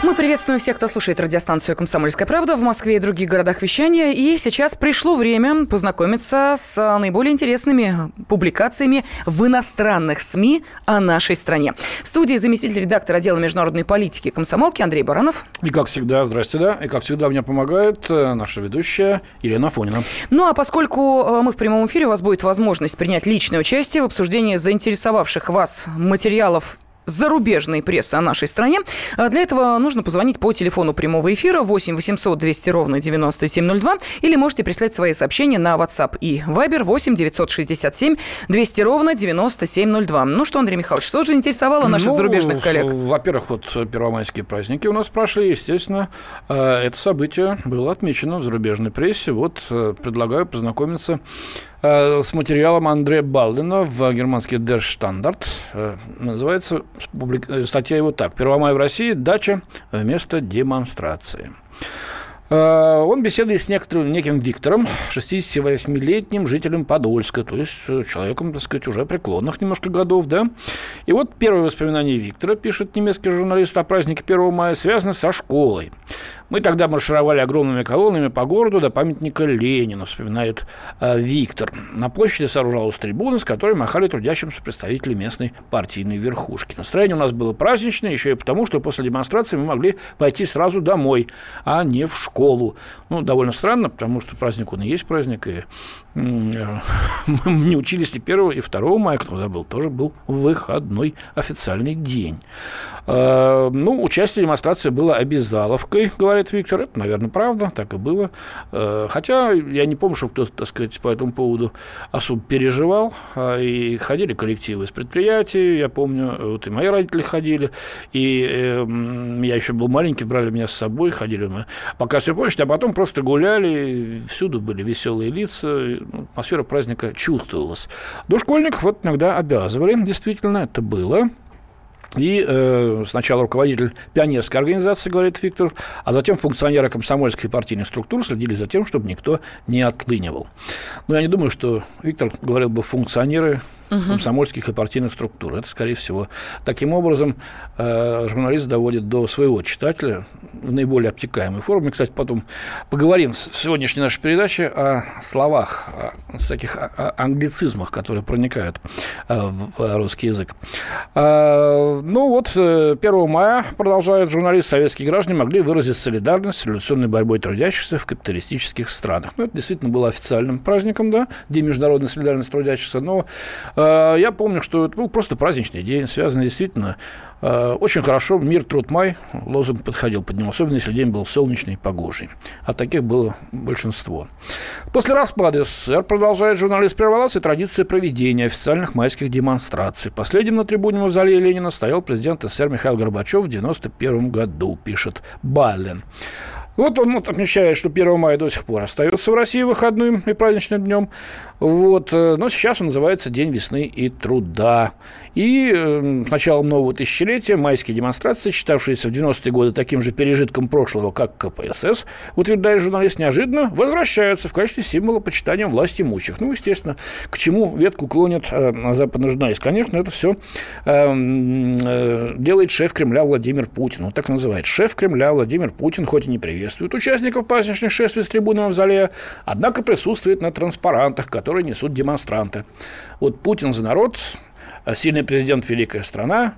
Мы приветствуем всех, кто слушает радиостанцию «Комсомольская правда» в Москве и других городах вещания. И сейчас пришло время познакомиться с наиболее интересными публикациями в иностранных СМИ о нашей стране. В студии заместитель редактора отдела международной политики комсомолки Андрей Баранов. И как всегда, здрасте, да. И как всегда мне помогает э, наша ведущая Елена Фонина. Ну а поскольку э, мы в прямом эфире, у вас будет возможность принять личное участие в обсуждении заинтересовавших вас материалов зарубежной прессы о нашей стране. А для этого нужно позвонить по телефону прямого эфира 8 800 200 ровно 9702 или можете прислать свои сообщения на WhatsApp и Viber 8 967 200 ровно 9702. Ну что, Андрей Михайлович, что же интересовало наших ну, зарубежных коллег? Во-первых, вот первомайские праздники у нас прошли, естественно, э, это событие было отмечено в зарубежной прессе. Вот э, предлагаю познакомиться с материалом Андрея Балдина в германский Der Standard. Э, называется э, статья его так. «Первомай в России. Дача вместо демонстрации». Э, он беседует с некоторым, неким Виктором, 68-летним жителем Подольска, то есть э, человеком, так сказать, уже преклонных немножко годов, да. И вот первое воспоминание Виктора, пишет немецкий журналист о празднике 1 мая, связано со школой. Мы тогда маршировали огромными колоннами по городу до памятника Ленину, вспоминает э, Виктор. На площади сооружалась трибуна, с которой махали трудящимся представители местной партийной верхушки. Настроение у нас было праздничное, еще и потому, что после демонстрации мы могли пойти сразу домой, а не в школу. Ну, довольно странно, потому что праздник он и есть праздник, и мы не учились и 1 и 2 мая, кто забыл, тоже был выходной официальный день. А, ну, участие демонстрации было обязаловкой, говорит Виктор. Это, наверное, правда, так и было. А, хотя я не помню, что кто-то, так сказать, по этому поводу особо переживал. И ходили коллективы из предприятий, я помню, вот и мои родители ходили, и эм, я еще был маленький, брали меня с собой, ходили мы пока все почте, а потом просто гуляли, всюду были веселые лица, атмосфера праздника чувствовалась. До школьников вот иногда обязывали, действительно, это было. И э, сначала руководитель пионерской организации, говорит Виктор, а затем функционеры комсомольской и партийных структур следили за тем, чтобы никто не отклынивал. Но я не думаю, что Виктор говорил бы функционеры угу. комсомольских и партийных структур. Это, скорее всего. Таким образом, э, журналист доводит до своего читателя в наиболее обтекаемой форме. Кстати, потом поговорим в сегодняшней нашей передаче о словах, о всяких англицизмах, которые проникают э, в русский язык. Э, ну вот, 1 мая, продолжает журналист, советские граждане могли выразить солидарность с революционной борьбой трудящихся в капиталистических странах. Ну, это действительно было официальным праздником, да, День международной солидарности трудящихся, но я помню, что это был просто праздничный день, связанный действительно э, очень хорошо. Мир, труд, май. Лозунг подходил под него, особенно если день был солнечный и погожий. А таких было большинство. После распада СССР, продолжает журналист, прервалась и традиция проведения официальных майских демонстраций. Последним на трибуне Мавзолея Ленина стоял президент СССР Михаил Горбачев в 1991 году, пишет Баллен. Вот он отмечает, что 1 мая до сих пор остается в России выходным и праздничным днем. Вот, э, но сейчас он называется День весны и труда. И э, с началом нового тысячелетия майские демонстрации, считавшиеся в 90-е годы таким же пережитком прошлого, как КПСС, утверждает журналист, неожиданно возвращаются в качестве символа почитания власти имущих. Ну, естественно, к чему ветку клонит э, западный журналист? Конечно, это все э, э, делает шеф Кремля Владимир Путин. Он так называет. Шеф Кремля Владимир Путин, хоть и не приветствует участников праздничных шествий с трибуны Мавзолея, однако присутствует на транспарантах, которые несут демонстранты. Вот Путин за народ, а сильный президент, великая страна.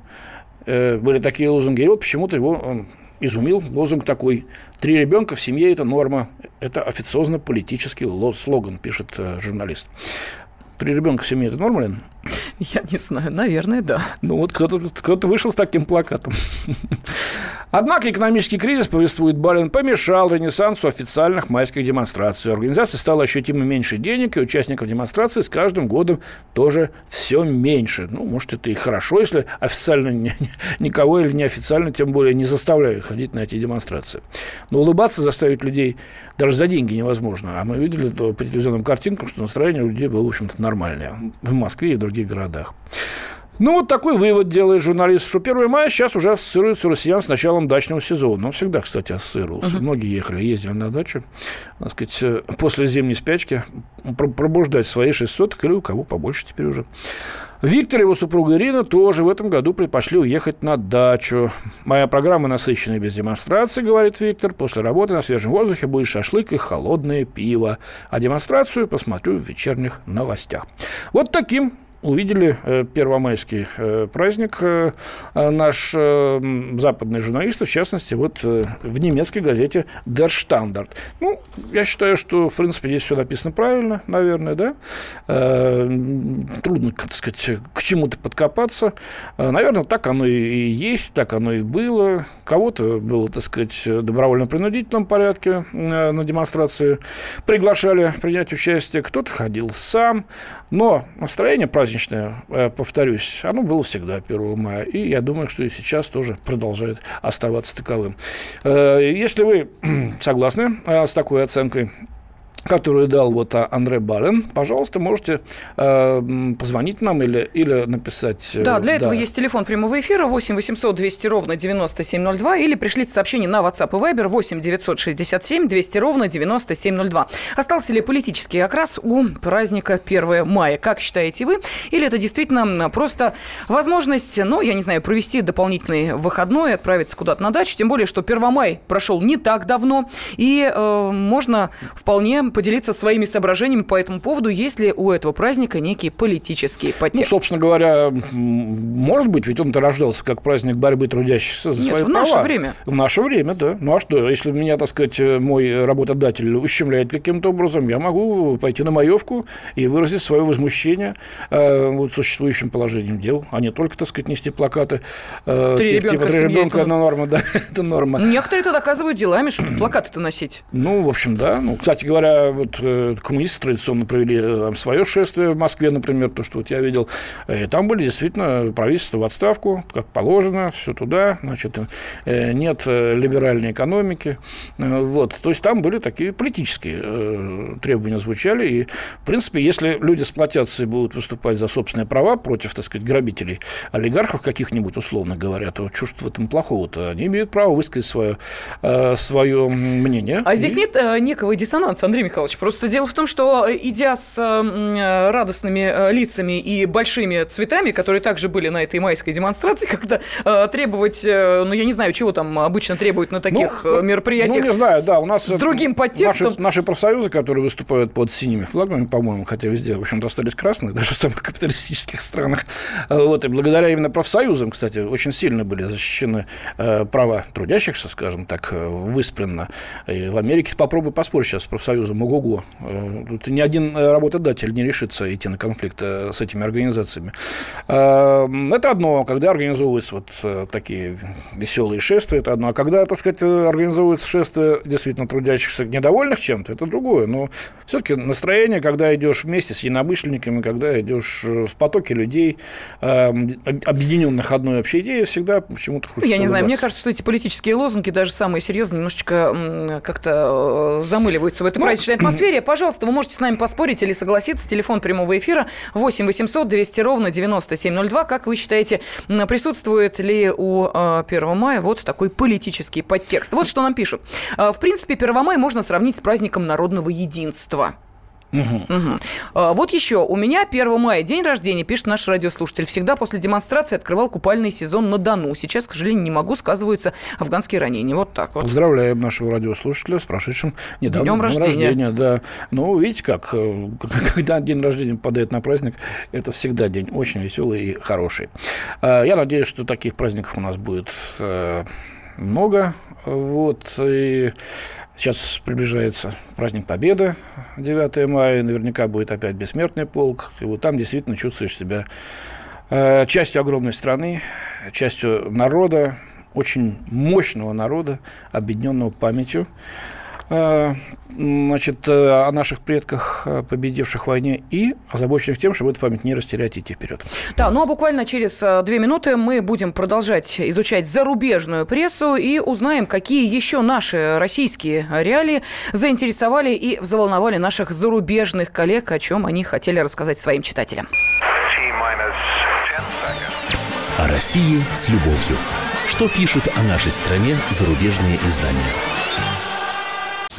Э, были такие лозунги. И вот почему-то его изумил лозунг такой. Три ребенка в семье – это норма. Это официозно-политический слоган, пишет э, журналист. Три ребенка в семье – это норма, Лен? Я не знаю, наверное, да. Ну вот кто-то кто вышел с таким плакатом. Однако экономический кризис, повествует Балин, помешал ренессансу официальных майских демонстраций. Организация стала ощутимо меньше денег, и участников демонстрации с каждым годом тоже все меньше. Ну, может, это и хорошо, если официально никого или неофициально, тем более, не заставляют ходить на эти демонстрации. Но улыбаться заставить людей даже за деньги невозможно. А мы видели то по телевизионным картинкам, что настроение у людей было, в общем-то, нормальное. В Москве и в других городах. Ну, вот такой вывод делает журналист, что 1 мая сейчас уже ассоциируется у россиян с началом дачного сезона. Он всегда, кстати, ассоциировался. Uh-huh. Многие ехали, ездили на дачу, так сказать, э, после зимней спячки пробуждать свои 600 или у кого побольше теперь уже. Виктор и его супруга Ирина тоже в этом году предпочли уехать на дачу. Моя программа насыщенная без демонстрации, говорит Виктор. После работы на свежем воздухе будет шашлык и холодное пиво. А демонстрацию посмотрю в вечерних новостях. Вот таким увидели э, первомайский э, праздник э, наш западный журналист, в частности, вот в немецкой газете Der Standard. Ну, я считаю, что, в принципе, здесь все написано правильно, наверное, да. Трудно, так сказать, к чему-то подкопаться. Наверное, так оно и есть, так оно и было. Кого-то было, так сказать, добровольно-принудительном порядке на демонстрации приглашали принять участие, кто-то ходил сам, но настроение праздника праздничное, э, повторюсь, оно было всегда 1 мая. И я думаю, что и сейчас тоже продолжает оставаться таковым. Э, если вы согласны э, с такой оценкой которую дал вот а, Андре Бален, пожалуйста, можете э, позвонить нам или, или написать. Э, да, для да. этого есть телефон прямого эфира 8 800 200 ровно 9702 или пришлите сообщение на WhatsApp и Viber 8 967 200 ровно 9702. Остался ли политический окрас у праздника 1 мая? Как считаете вы? Или это действительно просто возможность, ну, я не знаю, провести дополнительный выходной, отправиться куда-то на дачу, тем более, что 1 май прошел не так давно, и э, можно вполне поделиться своими соображениями по этому поводу, есть ли у этого праздника некие политические подтекст. Ну, собственно говоря, может быть, ведь он-то рождался как праздник борьбы трудящихся за Нет, свои в права. наше время. В наше время, да. Ну, а что, если меня, так сказать, мой работодатель ущемляет каким-то образом, я могу пойти на маевку и выразить свое возмущение э, вот существующим положением дел, а не только, так сказать, нести плакаты. Э, три типа, ребенка, три ребенка это... норма, да, это норма. Некоторые тут доказывают делами, что плакаты-то носить. Ну, в общем, да. Ну, кстати говоря, вот э, коммунисты традиционно провели э, там, свое шествие в Москве, например, то, что вот я видел. И там были действительно правительства в отставку, как положено, все туда, значит, э, нет либеральной экономики. Вот. То есть там были такие политические требования звучали. И, в принципе, если люди сплотятся и будут выступать за собственные права против, так сказать, грабителей, олигархов каких-нибудь, условно говоря, то что в этом плохого-то? Они имеют право высказать свое, свое мнение. А здесь и... нет некого диссонанса, Андрей Михайлович. Просто дело в том, что э, идя с э, радостными э, лицами и большими цветами, которые также были на этой майской демонстрации, когда требовать, ну, я не знаю, чего там обычно требуют на таких ну, мероприятиях. Ну, не знаю, да, у нас... С другим подтекстом. Наши, наши профсоюзы, которые выступают под синими флагами, по-моему, хотя везде, в общем-то, остались красные, даже в самых капиталистических странах. Вот, и благодаря именно профсоюзам, кстати, очень сильно были защищены права трудящихся, скажем так, выспренно. И в Америке попробуй поспорить сейчас с профсоюзом ого-го. Э, тут ни один работодатель не решится идти на конфликт э, с этими организациями. Э, это одно, когда организовываются вот такие веселые шествия, это одно. А когда, так сказать, организовываются шествия действительно трудящихся недовольных чем-то, это другое. Но все-таки настроение, когда идешь вместе с единомышленниками, когда идешь в потоке людей, объединенных одной общей идеей, всегда почему-то хочется Я не знаю, мне кажется, что эти политические лозунги, даже самые серьезные, немножечко как-то замыливаются в этой ну, праздничной атмосфере. Пожалуйста, вы можете с нами поспорить или согласиться. Телефон прямого эфира 8 800 200 ровно 9702. Как вы считаете, присутствует ли у 1 а, мая вот такой политический подтекст? Вот что нам пишут. А, в принципе, 1 мая можно сравнить с праздником народного единства. Угу. Угу. А, вот еще. У меня 1 мая день рождения, пишет наш радиослушатель. Всегда после демонстрации открывал купальный сезон на Дону. Сейчас, к сожалению, не могу, сказываются афганские ранения. Вот так вот. Поздравляем нашего радиослушателя с прошедшим недавно днем рождения. рождения. Да. Ну, видите как, э, когда день рождения попадает на праздник, это всегда день очень веселый и хороший. А, я надеюсь, что таких праздников у нас будет э, много. Вот. И Сейчас приближается праздник Победы, 9 мая, наверняка будет опять бессмертный полк, и вот там действительно чувствуешь себя э, частью огромной страны, частью народа, очень мощного народа, объединенного памятью. Э, значит, э, о наших предках, э, победивших в войне, и озабоченных тем, чтобы эту память не растерять и идти вперед. Да, ну а буквально через две минуты мы будем продолжать изучать зарубежную прессу и узнаем, какие еще наши российские реалии заинтересовали и взволновали наших зарубежных коллег, о чем они хотели рассказать своим читателям. О России с любовью. Что пишут о нашей стране зарубежные издания?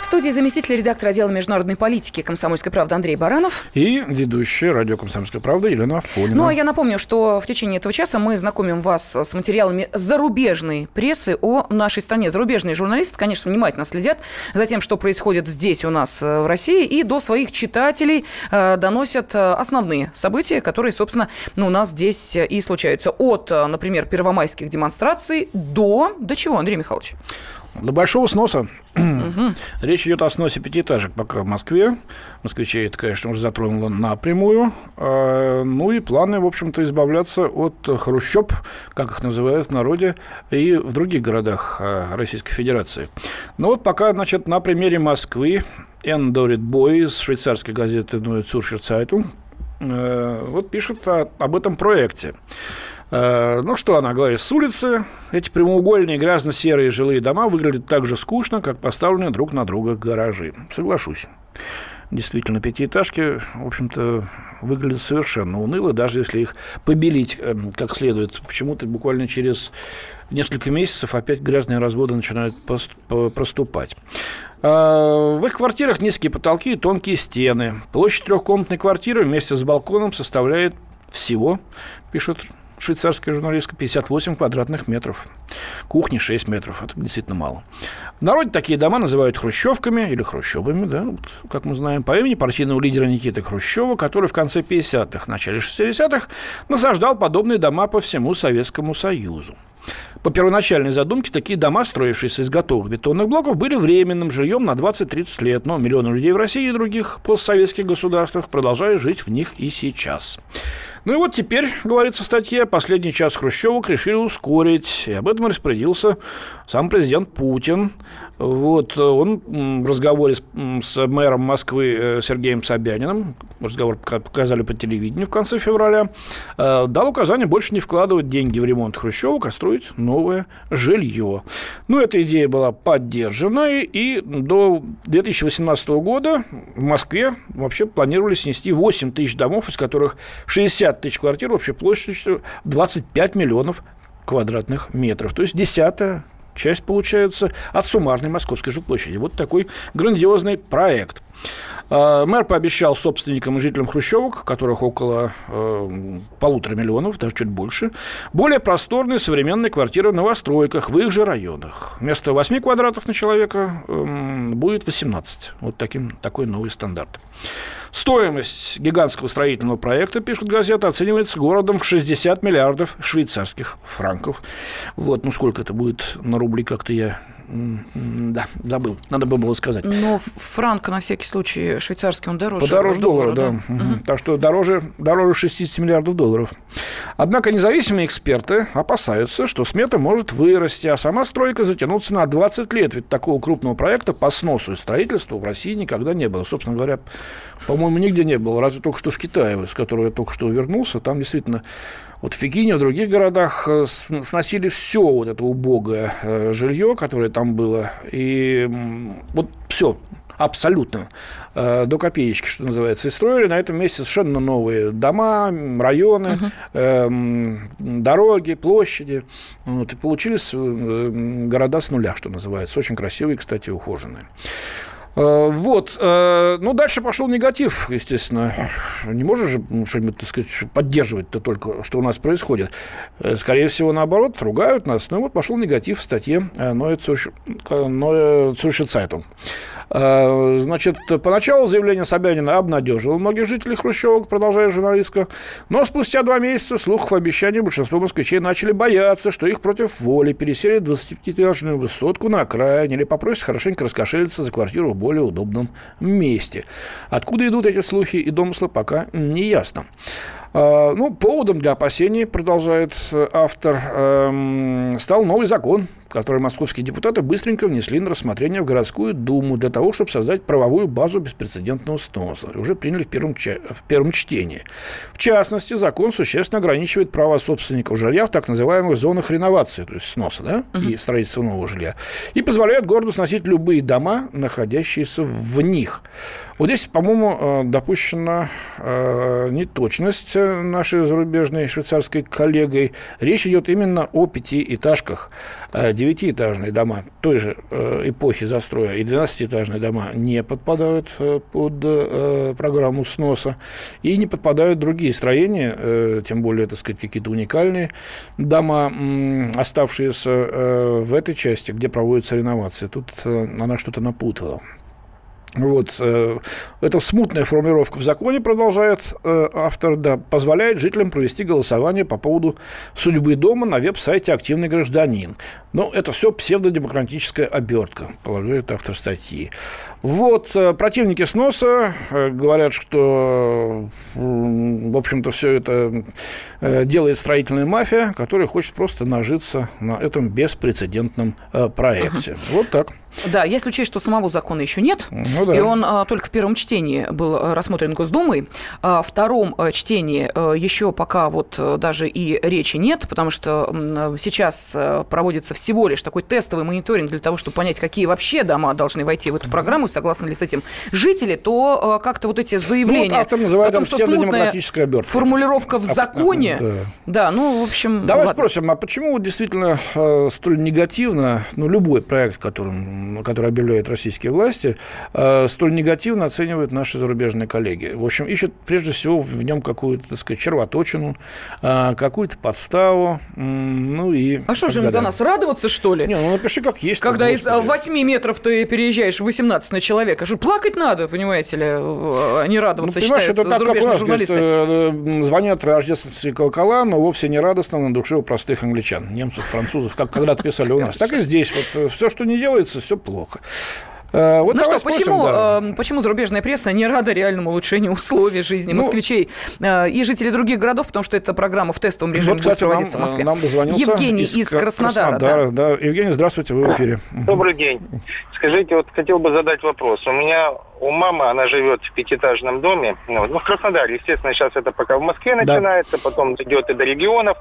В студии заместитель редактора отдела международной политики «Комсомольской правды» Андрей Баранов. И ведущая радио «Комсомольская правда» Елена Афонина. Ну, а я напомню, что в течение этого часа мы знакомим вас с материалами зарубежной прессы о нашей стране. Зарубежные журналисты, конечно, внимательно следят за тем, что происходит здесь у нас э, в России, и до своих читателей э, доносят э, основные события, которые, собственно, ну, у нас здесь и случаются. От, например, первомайских демонстраций до... До чего, Андрей Михайлович? До большого сноса. Речь идет о сносе пятиэтажек пока в Москве. Москвичей это, конечно, уже затронуло напрямую. А, ну и планы, в общем-то, избавляться от хрущоб, как их называют в народе, и в других городах а, Российской Федерации. Ну вот пока, значит, на примере Москвы Энн Дорит Бой из швейцарской газеты «Neue Zürcher Zeitung» вот пишет об этом проекте. Э, ну, что она говорит? С улицы эти прямоугольные грязно-серые жилые дома выглядят так же скучно, как поставленные друг на друга гаражи. Соглашусь. Действительно, пятиэтажки, в общем-то, выглядят совершенно уныло, даже если их побелить эм, как следует. Почему-то буквально через несколько месяцев опять грязные разводы начинают проступать. Э, в их квартирах низкие потолки и тонкие стены. Площадь трехкомнатной квартиры вместе с балконом составляет всего, пишут швейцарская журналистка, 58 квадратных метров. Кухни 6 метров. Это действительно мало. В народе такие дома называют хрущевками или хрущевыми, да, вот, как мы знаем, по имени партийного лидера Никиты Хрущева, который в конце 50-х, начале 60-х насаждал подобные дома по всему Советскому Союзу. По первоначальной задумке, такие дома, строившиеся из готовых бетонных блоков, были временным жильем на 20-30 лет, но миллионы людей в России и других постсоветских государствах продолжают жить в них и сейчас. Ну и вот теперь, говорится в статье, последний час Хрущевок решили ускорить. И об этом распорядился сам президент Путин. Вот он в разговоре с, с мэром Москвы э, Сергеем Собяниным, разговор показали по телевидению в конце февраля, э, дал указание больше не вкладывать деньги в ремонт Хрущевок, а строить новое жилье. Ну, эта идея была поддержана, и до 2018 года в Москве вообще планировали снести 8 тысяч домов, из которых 60 тысяч квартир общей площадью 25 миллионов квадратных метров. То есть десятая часть, получается, от суммарной московской жилплощади. Вот такой грандиозный проект. А, мэр пообещал собственникам и жителям Хрущевок, которых около э, полутора миллионов, даже чуть больше, более просторные современные квартиры в новостройках в их же районах. Вместо 8 квадратов на человека э, будет 18. Вот таким, такой новый стандарт. Стоимость гигантского строительного проекта, пишет газета, оценивается городом в 60 миллиардов швейцарских франков. Вот, ну сколько это будет на рубли, как-то я да, забыл. Надо бы было сказать. Но франк, на всякий случай, швейцарский, он дороже. Подороже доллара, доллара да. да. Угу. Так что дороже, дороже 60 миллиардов долларов. Однако независимые эксперты опасаются, что смета может вырасти, а сама стройка затянуться на 20 лет. Ведь такого крупного проекта по сносу и строительству в России никогда не было. Собственно говоря, по-моему, нигде не было. Разве только что в Китае, с которого я только что вернулся. Там действительно вот в Пекине, в других городах э, сносили все вот это убогое э, жилье, которое там было. И вот все, абсолютно, э, до копеечки, что называется. И строили на этом месте совершенно новые дома, районы, uh-huh. дороги, площади. Вот, и получились города с нуля, что называется. Очень красивые, кстати, ухоженные. Вот. Ну, дальше пошел негатив, естественно. Не можешь же ну, что-нибудь, так сказать, поддерживать-то только, что у нас происходит. Скорее всего, наоборот, ругают нас. Ну, вот пошел негатив в статье Zeitung. А, значит, поначалу заявление Собянина обнадежило многих жителей Хрущевок, продолжает журналистка. Но спустя два месяца слухов обещаний большинство москвичей начали бояться, что их против воли переселят 25-этажную высотку на окраине или попросят хорошенько раскошелиться за квартиру более удобном месте. Откуда идут эти слухи и домыслы, пока не ясно. А, ну, поводом для опасений, продолжает автор, эм, стал новый закон, который московские депутаты быстренько внесли на рассмотрение в городскую думу для того, чтобы создать правовую базу беспрецедентного сноса. Уже приняли в первом, в первом чтении. В частности, закон существенно ограничивает права собственников жилья в так называемых зонах реновации, то есть сноса да, uh-huh. и строительства нового жилья, и позволяет городу сносить любые дома, находящиеся в них. Вот здесь, по-моему, э, допущена э, неточность нашей зарубежной швейцарской коллегой. Речь идет именно о пятиэтажках. Э, девятиэтажные дома той же эпохи застроя и двенадцатиэтажные дома не подпадают под программу сноса. И не подпадают другие строения, тем более, так сказать, какие-то уникальные дома, оставшиеся в этой части, где проводится реновация. Тут она что-то напутала. Вот. Э, эта смутная формулировка в законе, продолжает э, автор, да, позволяет жителям провести голосование по поводу судьбы дома на веб-сайте «Активный гражданин». Но это все псевдодемократическая обертка, полагает автор статьи. Вот. Э, противники сноса говорят, что, в общем-то, все это делает строительная мафия, которая хочет просто нажиться на этом беспрецедентном проекте. Uh-huh. Вот так. Да, если учесть, что самого закона еще нет, ну, да. и он а, только в первом чтении был а, рассмотрен Госдумой, а, втором а, чтении а, еще пока вот а, даже и речи нет, потому что сейчас проводится всего лишь такой тестовый мониторинг для того, чтобы понять, какие вообще дома должны войти в эту программу, согласны ли с этим жители, то а, как-то вот эти заявления ну, вот автор называет о том, что смутная формулировка в законе, а, да. да, ну, в общем... Давай ладно. спросим, а почему действительно э, столь негативно, ну, любой проект, которым который объявляют российские власти, э, столь негативно оценивают наши зарубежные коллеги. В общем, ищут прежде всего в нем какую-то, так сказать, червоточину, э, какую-то подставу, ну и... А что же им за нас радоваться, что ли? Не, ну напиши как есть. Когда из 8 метров ты переезжаешь в 18 на человека, что плакать надо, понимаете ли, а не радоваться, ну, считают это так, зарубежные как нас, журналисты. Говорит, звонят рождественские колокола, но вовсе не радостно на душе у простых англичан, немцев, французов, как когда-то писали у нас. Так и здесь. Вот все, что не делается, все плохо. Э, вот ну что, спросим, почему, да. э, почему зарубежная пресса не рада реальному улучшению условий жизни ну, москвичей э, и жителей других городов, потому что эта программа в тестовом режиме вот, кстати, будет проводиться нам, в Москве? Нам Евгений из, из Краснодара. Краснодара да. да. Евгений, здравствуйте, вы в эфире. Добрый день. Скажите, вот хотел бы задать вопрос. У меня у мамы, она живет в пятиэтажном доме, ну, ну в Краснодаре, естественно, сейчас это пока в Москве начинается, да. потом идет и до регионов.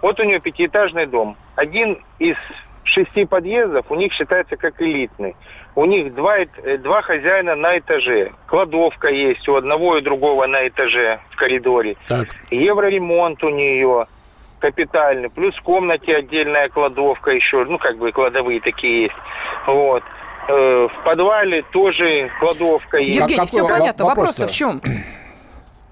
Вот у нее пятиэтажный дом. Один из шести подъездов у них считается как элитный. У них два, э, два хозяина на этаже. Кладовка есть у одного и другого на этаже в коридоре. Так. Евроремонт у нее капитальный. Плюс в комнате отдельная кладовка еще. Ну, как бы кладовые такие есть. Вот. Э, в подвале тоже кладовка есть. Евгений, а все понятно. Вопрос-то в чем?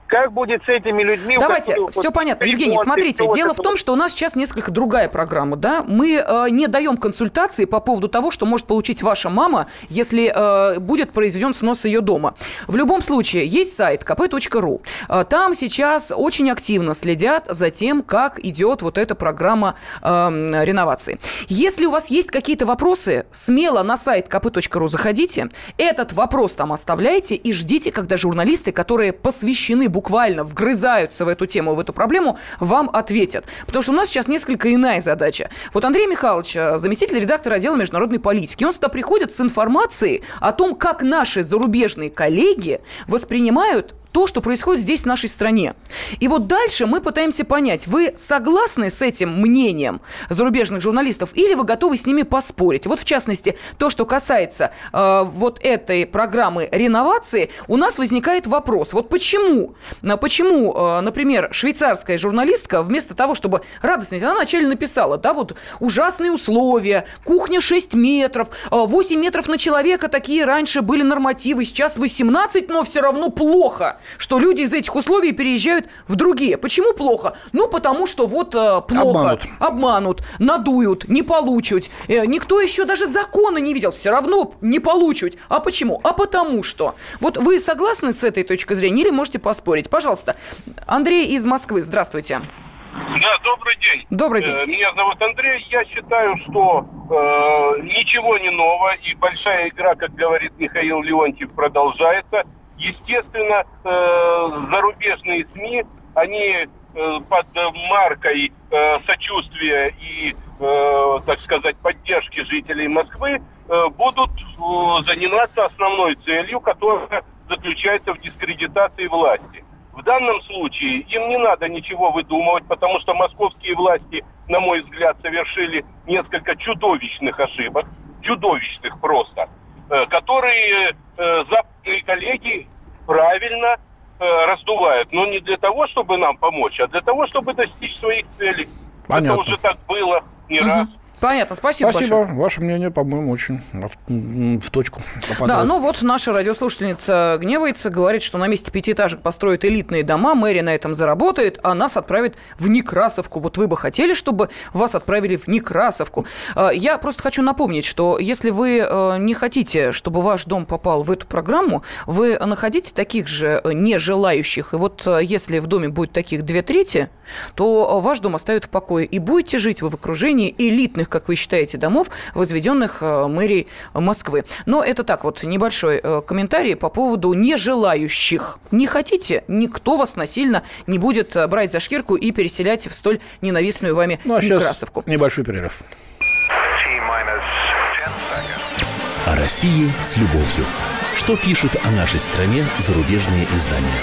Как будет с этими людьми? Давайте, которые, все вот, понятно. Евгений, смотрите, дело в том, что у нас сейчас несколько другая программа, да? Мы э, не даем консультации по поводу того, что может получить ваша мама, если э, будет произведен снос ее дома. В любом случае, есть сайт kp.ru. Э, там сейчас очень активно следят за тем, как идет вот эта программа э, реновации. Если у вас есть какие-то вопросы, смело на сайт kp.ru заходите, этот вопрос там оставляйте и ждите, когда журналисты, которые посвящены буквально вгрызаются в эту тему, в эту проблему, вам ответят. Потому что у нас сейчас несколько иная задача. Вот Андрей Михайлович, э, заместитель редактора отдела международной политики, он сюда приходит с информацией о том, как наши зарубежные коллеги воспринимают то, что происходит здесь, в нашей стране. И вот дальше мы пытаемся понять, вы согласны с этим мнением зарубежных журналистов или вы готовы с ними поспорить? Вот в частности, то, что касается э, вот этой программы реновации, у нас возникает вопрос. Вот почему, почему, э, например, швейцарская журналистка вместо того, чтобы радостно, она вначале написала, да, вот ужасные условия, кухня 6 метров, 8 метров на человека, такие раньше были нормативы, сейчас 18, но все равно плохо, что люди из этих условий переезжают в другие. Почему плохо? Ну, потому что вот э, плохо. Обманут. Обманут, надуют, не получат. Э, никто еще даже закона не видел, все равно не получат. А почему? А потому что. Вот вы согласны с этой точкой зрения или можете поспорить? Пожалуйста. Андрей из Москвы, здравствуйте. Да, добрый день. Добрый день. Э, меня зовут Андрей. Я считаю, что э, ничего не ново, и большая игра, как говорит Михаил Леонтьев, продолжается. Естественно, э, зарубежные СМИ, они э, под маркой э, сочувствия и, так сказать, поддержки жителей Москвы будут заниматься основной целью, которая заключается в дискредитации власти. В данном случае им не надо ничего выдумывать, потому что московские власти, на мой взгляд, совершили несколько чудовищных ошибок, чудовищных просто, которые э, западные коллеги правильно э, раздувают. Но не для того, чтобы нам помочь, а для того, чтобы достичь своих целей. Понятно. Это уже так было не угу. раз. Понятно, спасибо, спасибо. большое. Ваше мнение, по-моему, очень в, точку попадает. Да, ну вот наша радиослушательница гневается, говорит, что на месте пятиэтажек построят элитные дома, мэрия на этом заработает, а нас отправит в Некрасовку. Вот вы бы хотели, чтобы вас отправили в Некрасовку. А, я просто хочу напомнить, что если вы э, не хотите, чтобы ваш дом попал в эту программу, вы находите таких же э, нежелающих, и вот э, если в доме будет таких две трети, то ваш дом оставят в покое, и будете жить вы в окружении элитных элитных, как вы считаете, домов, возведенных э, мэрией Москвы. Но это так вот небольшой э, комментарий по поводу нежелающих. Не хотите, никто вас насильно не будет э, брать за шкирку и переселять в столь ненавистную вами ну, а Некрасовку. небольшой перерыв. О России с любовью. Что пишут о нашей стране зарубежные издания?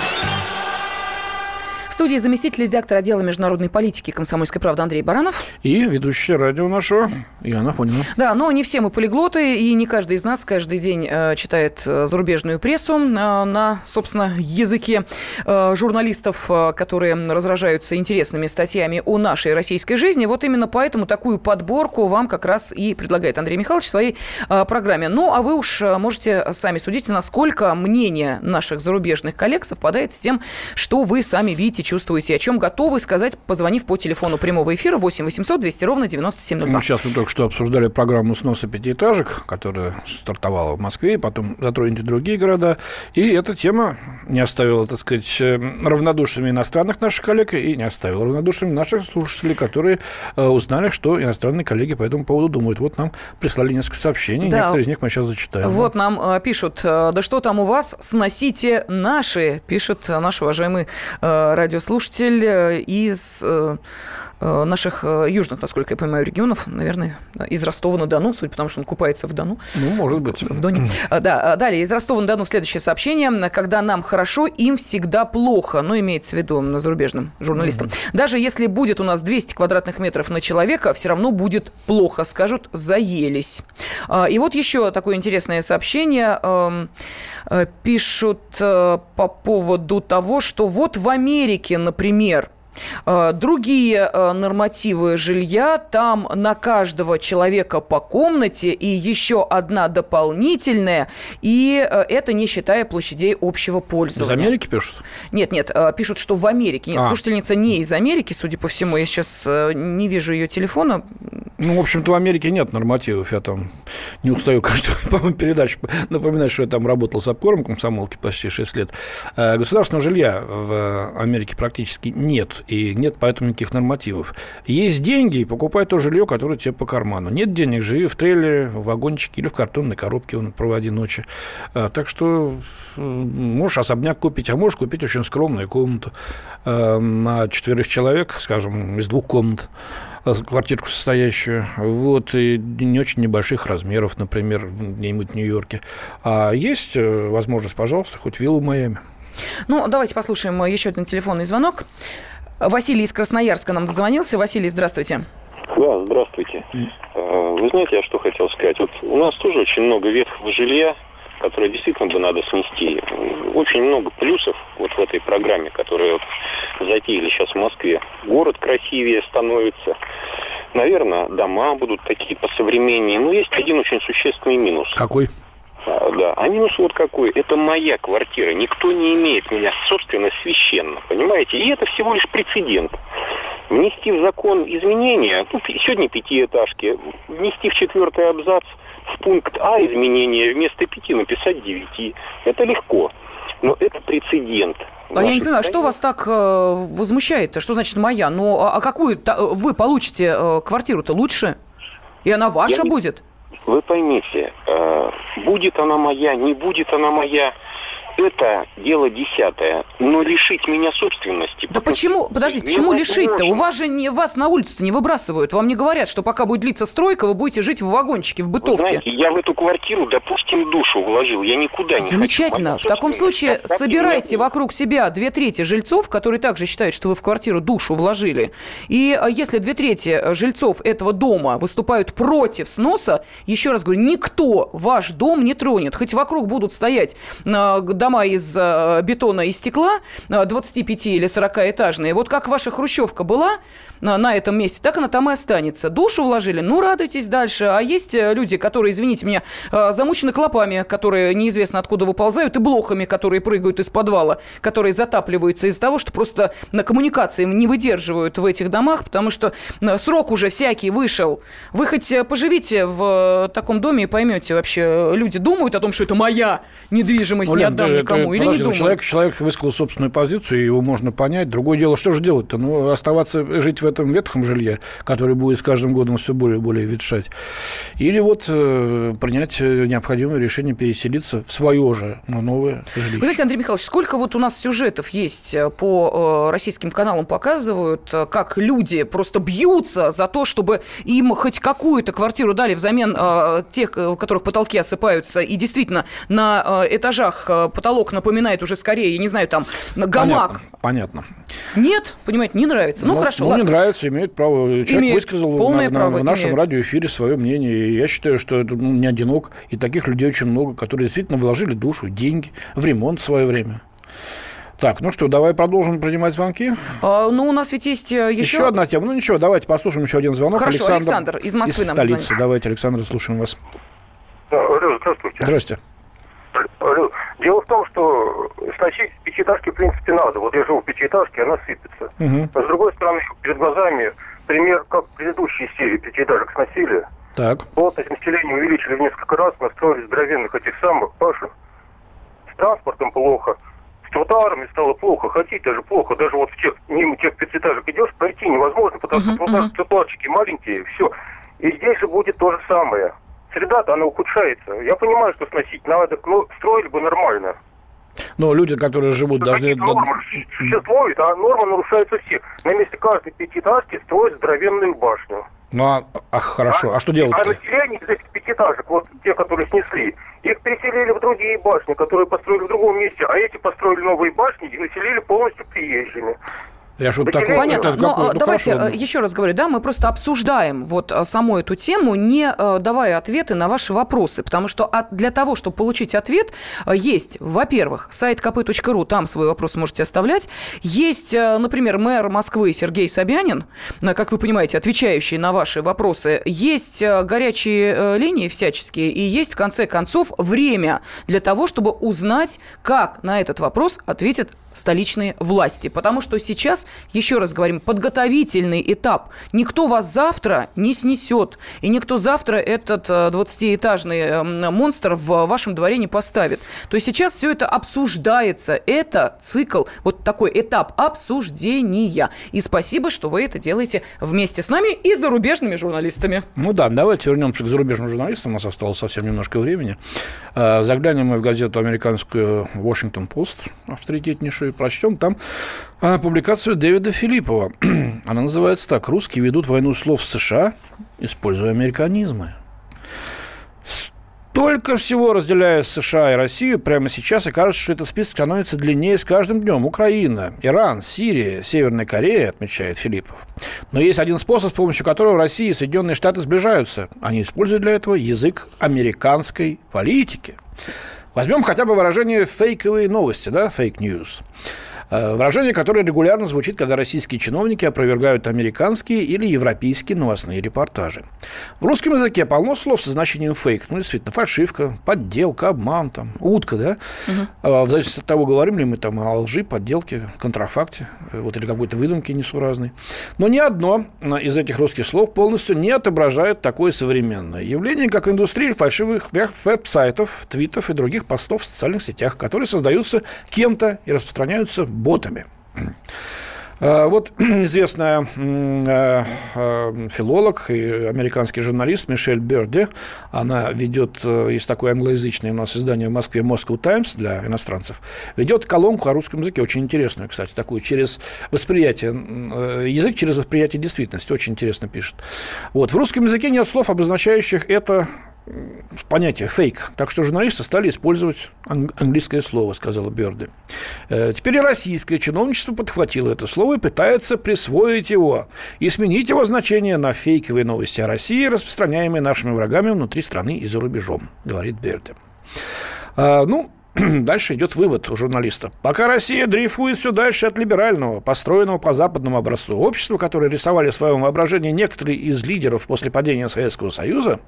Студии заместитель редактора отдела международной политики комсомольской правды Андрей Баранов. И ведущая радио нашего Яна Фонина. Да, но не все мы полиглоты, и не каждый из нас каждый день э, читает э, зарубежную прессу э, на, собственно, языке журналистов, которые разражаются интересными статьями о нашей российской жизни. Вот именно поэтому такую подборку вам как раз и предлагает Андрей Михайлович в своей программе. Ну, а вы уж можете сами судить, насколько мнение наших зарубежных коллег совпадает с тем, что вы сами видите чувствуете, о чем готовы сказать, позвонив по телефону прямого эфира 8 800 200 ровно 9702. Ну, сейчас мы только что обсуждали программу сноса пятиэтажек, которая стартовала в Москве, потом затронет и другие города. И эта тема не оставила, так сказать, э, равнодушными иностранных наших коллег и не оставила равнодушными наших слушателей, которые э, узнали, что иностранные коллеги по этому поводу думают. Вот нам прислали несколько сообщений, да. некоторые из них мы сейчас зачитаем. Вот нам э, пишут, да что там у вас, сносите наши, пишет наш уважаемый радио радиослушатель э, из э, наших южных, насколько я понимаю, регионов, наверное, из Ростова-на-Дону, судя по тому, что он купается в Дону. Ну, может быть. В Доне. Да, далее, из Ростова-на-Дону следующее сообщение. Когда нам хорошо, им всегда плохо. Ну, имеется в виду на зарубежным журналистам. Mm-hmm. Даже если будет у нас 200 квадратных метров на человека, все равно будет плохо, скажут, заелись. А, и вот еще такое интересное сообщение. Эм, пишут по поводу того, что вот в Америке например, Э, другие э, нормативы жилья, там на каждого человека по комнате и еще одна дополнительная, и э, это не считая площадей общего пользования. Из Америки пишут? Нет, нет, пишут, что в Америке. Нет, а. слушательница не из Америки, судя по всему, я сейчас не вижу ее телефона. Ну, в общем-то, в Америке нет нормативов, я там не устаю каждую, по-моему, передачу напоминать, что я там работал с обкором комсомолки почти 6 лет. Государственного жилья в Америке практически нет и нет поэтому никаких нормативов. Есть деньги, и покупай то жилье, которое тебе по карману. Нет денег, живи в трейлере, в вагончике или в картонной коробке, он проводи ночи. А, так что можешь особняк купить, а можешь купить очень скромную комнату а, на четверых человек, скажем, из двух комнат а, квартирку состоящую, вот, и не очень небольших размеров, например, где-нибудь в Нью-Йорке. А есть э, возможность, пожалуйста, хоть виллу в Майами. Ну, давайте послушаем еще один телефонный звонок. Василий из Красноярска нам дозвонился. Василий, здравствуйте. Да, здравствуйте. Э, вы знаете, я что хотел сказать? Вот у нас тоже очень много ветхого жилья, которое действительно бы надо снести. Очень много плюсов вот в этой программе, которую вот затеяли сейчас в Москве. Город красивее становится. Наверное, дома будут такие посовременнее. Но есть один очень существенный минус. Какой? А, да. А минус вот какой. Это моя квартира. Никто не имеет меня, собственно, священно. Понимаете? И это всего лишь прецедент. Внести в закон изменения, ну, сегодня пятиэтажки, внести в четвертый абзац в пункт А изменения вместо пяти написать девяти. Это легко. Но это прецедент. А я не понимаю, что вас так э, возмущает? Что значит моя? Ну, а, а какую вы получите э, квартиру-то лучше? И она ваша я будет? Вы поймите, э, будет она моя, не будет она моя, это дело десятое. Но лишить меня собственности... Да почему, подождите, почему лишить-то? У вас же не, вас на улицу-то не выбрасывают. Вам не говорят, что пока будет длиться стройка, вы будете жить в вагончике, в бытовке. знаете, я в эту квартиру, допустим, душу вложил. Я никуда не Замечательно. Хочу. В таком случае собирайте вокруг себя две трети жильцов, которые также считают, что вы в квартиру душу вложили. И а, если две трети жильцов этого дома выступают против сноса, еще раз говорю, никто ваш дом не тронет. Хоть вокруг будут стоять а, дома из э, бетона и стекла, 25 э, или 40-этажные, вот как ваша хрущевка была на, на этом месте, так она там и останется. Душу вложили, ну, радуйтесь дальше. А есть э, люди, которые, извините меня, замучены клопами, которые неизвестно откуда выползают, и блохами, которые прыгают из подвала, которые затапливаются из-за того, что просто на коммуникации не выдерживают в этих домах, потому что срок уже всякий вышел. Вы хоть поживите в таком доме и поймете вообще, люди думают о том, что это моя недвижимость, ну, не отдам никому или подожди, не думают? Человек, человек высказал собственную позицию, его можно понять. Другое дело, что же делать-то? Ну, оставаться, жить в этом ветхом жилье, которое будет с каждым годом все более и более ветшать. Или вот э, принять необходимое решение переселиться в свое же, но новое жилище. Вы знаете, Андрей Михайлович, сколько вот у нас сюжетов есть э, по э, российским каналам показывают, э, как люди просто бьются за то, чтобы им хоть какую-то квартиру дали взамен э, тех, у которых потолки осыпаются, и действительно на э, этажах потолок напоминает уже скорее, я не знаю, там, гамак. Понятно. понятно. Нет, понимаете, не нравится. Ну, ну хорошо. Ну, ладно. не нравится, имеет право. Человек имеет высказал полное на, право, в нашем имеет. радиоэфире свое мнение. И я считаю, что это ну, не одинок. И таких людей очень много, которые действительно вложили душу, деньги в ремонт в свое время. Так, ну что, давай продолжим принимать звонки. А, ну, у нас ведь есть еще... Еще одна тема. Ну, ничего, давайте послушаем еще один звонок. Хорошо, Александр, Александр из Москвы из нам столицы. Звонит. Давайте, Александр, слушаем вас. Алло, здравствуйте. Дело в том, что сносить пятиэтажки в принципе надо. Вот я живу в пятиэтажке, она сыпется. Угу. Но с другой стороны, перед глазами пример, как предыдущие серии пятиэтажек сносили. Так. Плотность населения увеличили в несколько раз, настроили здоровенных этих самых, Паша. С транспортом плохо, с тротуарами стало плохо, ходить даже плохо. Даже вот в тех, мимо тех пятиэтажек идешь, пройти невозможно, потому что uh-huh, тротуарчики маленькие, все. И здесь же будет то же самое среда-то она ухудшается. Я понимаю, что сносить надо, но строили бы нормально. Но люди, которые живут, должны... Нормы существуют, а нормы нарушаются все. На месте каждой пятиэтажки строят здоровенную башню. Ну, а, а хорошо, а, а что делать? А население из этих пятиэтажек, вот те, которые снесли, их переселили в другие башни, которые построили в другом месте, а эти построили новые башни и населили полностью приезжими. Я что такое, Понятно, это но ну, давайте хорошо. еще раз говорю, да, мы просто обсуждаем вот саму эту тему, не давая ответы на ваши вопросы, потому что для того, чтобы получить ответ, есть, во-первых, сайт kp.ru, там свой вопрос можете оставлять, есть, например, мэр Москвы Сергей Собянин, как вы понимаете, отвечающий на ваши вопросы, есть горячие линии всяческие, и есть, в конце концов, время для того, чтобы узнать, как на этот вопрос ответит столичные власти. Потому что сейчас, еще раз говорим, подготовительный этап. Никто вас завтра не снесет. И никто завтра этот 20-этажный э, эм, монстр в вашем дворе не поставит. То есть сейчас все это обсуждается. Это цикл, вот такой этап обсуждения. И спасибо, что вы это делаете вместе с нами и зарубежными журналистами. Ну да, давайте вернемся к зарубежным журналистам. У нас осталось совсем немножко времени. Э, заглянем мы в газету американскую Washington Post, авторитетнейшую и прочтем там а, публикацию Дэвида Филиппова. Она называется так «Русские ведут войну слов в США, используя американизмы». Столько всего разделяет США и Россию прямо сейчас, и кажется, что этот список становится длиннее с каждым днем. Украина, Иран, Сирия, Северная Корея, отмечает Филиппов. Но есть один способ, с помощью которого Россия и Соединенные Штаты сближаются. Они используют для этого язык американской политики. Возьмем хотя бы выражение «фейковые новости», да, «fake news». Э, выражение, которое регулярно звучит, когда российские чиновники опровергают американские или европейские новостные репортажи. В русском языке полно слов со значением фейк. Ну, действительно, фальшивка, подделка, обман, там, утка, да? Угу. В зависимости от того, говорим ли мы там о лжи, подделке, контрафакте, э, вот, или какой-то выдумке несуразной. Но ни одно из этих русских слов полностью не отображает такое современное явление, как индустрия фальшивых веб-сайтов, твитов и других постов в социальных сетях, которые создаются кем-то и распространяются ботами. А, вот известная э, э, филолог и американский журналист Мишель Берди, она ведет, э, есть такое англоязычное у нас издание в Москве Moscow Times для иностранцев, ведет колонку о русском языке, очень интересную, кстати, такую, через восприятие, язык через восприятие действительности, очень интересно пишет. Вот, в русском языке нет слов, обозначающих это понятие фейк. Так что журналисты стали использовать английское слово, сказала Берди. Э, теперь и российское чиновничество подхватило это слово и пытается присвоить его и сменить его значение на фейковые новости о России, распространяемые нашими врагами внутри страны и за рубежом, говорит Берди. А, ну, Дальше идет вывод у журналиста. Пока Россия дрейфует все дальше от либерального, построенного по западному образцу общества, которое рисовали в своем воображении некоторые из лидеров после падения Советского Союза,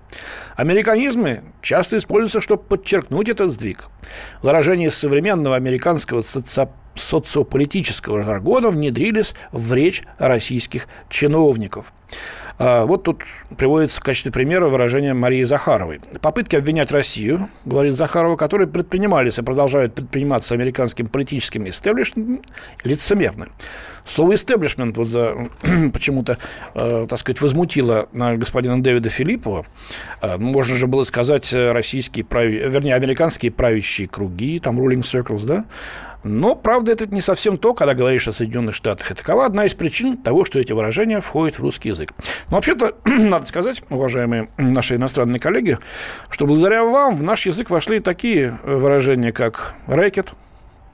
американизмы часто используются, чтобы подчеркнуть этот сдвиг. Выражение современного американского соци социополитического жаргона внедрились в речь российских чиновников. А, вот тут приводится в качестве примера выражение Марии Захаровой. Попытки обвинять Россию, говорит Захарова, которые предпринимались и продолжают предприниматься американским политическим истеблишментом, лицемерны. Слово «истеблишмент» вот за, почему-то, э, так сказать, возмутило господина Дэвида Филиппова. Э, можно же было сказать э, российские, прави... вернее, американские правящие круги, там ruling circles, да, но, правда, это не совсем то, когда говоришь о Соединенных Штатах. И такова одна из причин того, что эти выражения входят в русский язык. Но вообще-то, надо сказать, уважаемые наши иностранные коллеги, что благодаря вам в наш язык вошли такие выражения, как рэкет,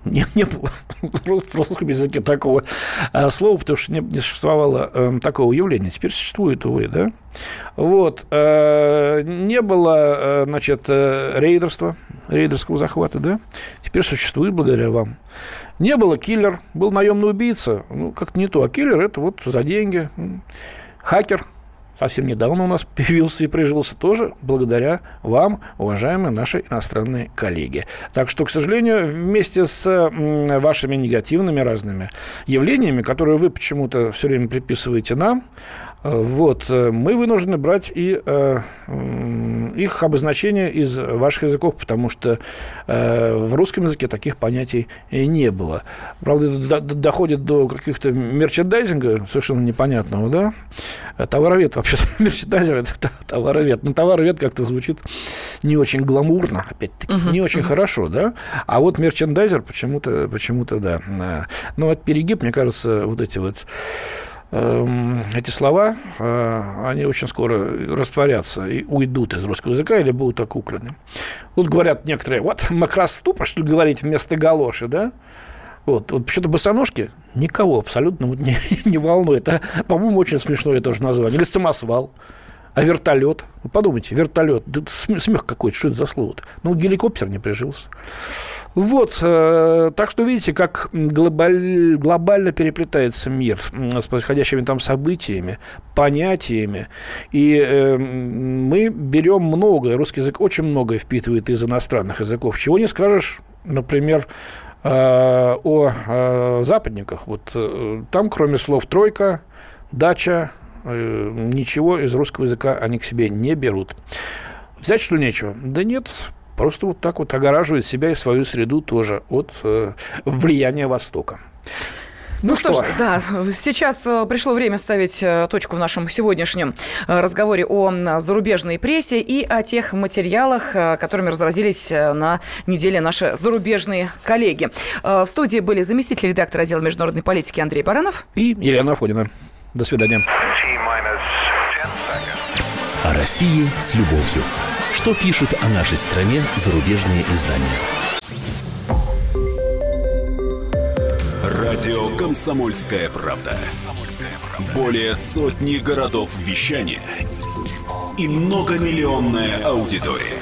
не, не было в русском языке такого а, слова, потому что не, не существовало э, такого явления. Теперь существует, увы, да? Вот. Э, не было, э, значит, э, рейдерства, рейдерского захвата, да? Теперь существует благодаря вам. Не было киллер, был наемный убийца. Ну, как-то не то. А киллер – это вот за деньги. Хакер – совсем недавно у нас появился и прижился тоже благодаря вам, уважаемые наши иностранные коллеги. Так что, к сожалению, вместе с вашими негативными разными явлениями, которые вы почему-то все время приписываете нам, вот, э, мы вынуждены брать и э, их обозначения из ваших языков, потому что э, в русском языке таких понятий не было. Правда, это доходит до каких-то мерчендайзинга совершенно непонятного, да? Товаровед вообще, мерчендайзер – это товаровед. Но товаровед как-то звучит не очень гламурно, опять-таки, uh-huh, не очень uh-huh. хорошо, да? А вот мерчендайзер почему-то, почему-то, да. Ну, вот перегиб, мне кажется, вот эти вот эти слова, э, они очень скоро растворятся и уйдут из русского языка или будут окуклены. Тут говорят некоторые, вот макроступа, что говорить вместо галоши, да? Вот, вот почему-то босоножки никого абсолютно вот не, не волнует. А, по-моему, очень смешное тоже название. Или самосвал. А вертолет? Вы подумайте, вертолет. Да смех какой-то, что это за слово-то? Ну, геликоптер не прижился. Вот, э, так что видите, как глобаль, глобально переплетается мир с происходящими там событиями, понятиями. И э, мы берем многое, русский язык очень многое впитывает из иностранных языков. Чего не скажешь, например, э, о э, западниках. Вот там, кроме слов «тройка», «дача», ничего из русского языка они к себе не берут. Взять что нечего? Да нет, просто вот так вот огораживает себя и свою среду тоже от э, влияния Востока. Ну, ну что, что ж, да, сейчас э, пришло время ставить э, точку в нашем сегодняшнем разговоре о зарубежной прессе и о тех материалах, которыми разразились на неделе наши зарубежные коллеги. В студии были заместитель редактора отдела международной политики Андрей Баранов и Елена Афонина. До свидания. О России с любовью. Что пишут о нашей стране зарубежные издания? Радио «Комсомольская правда». Более сотни городов вещания и многомиллионная аудитория.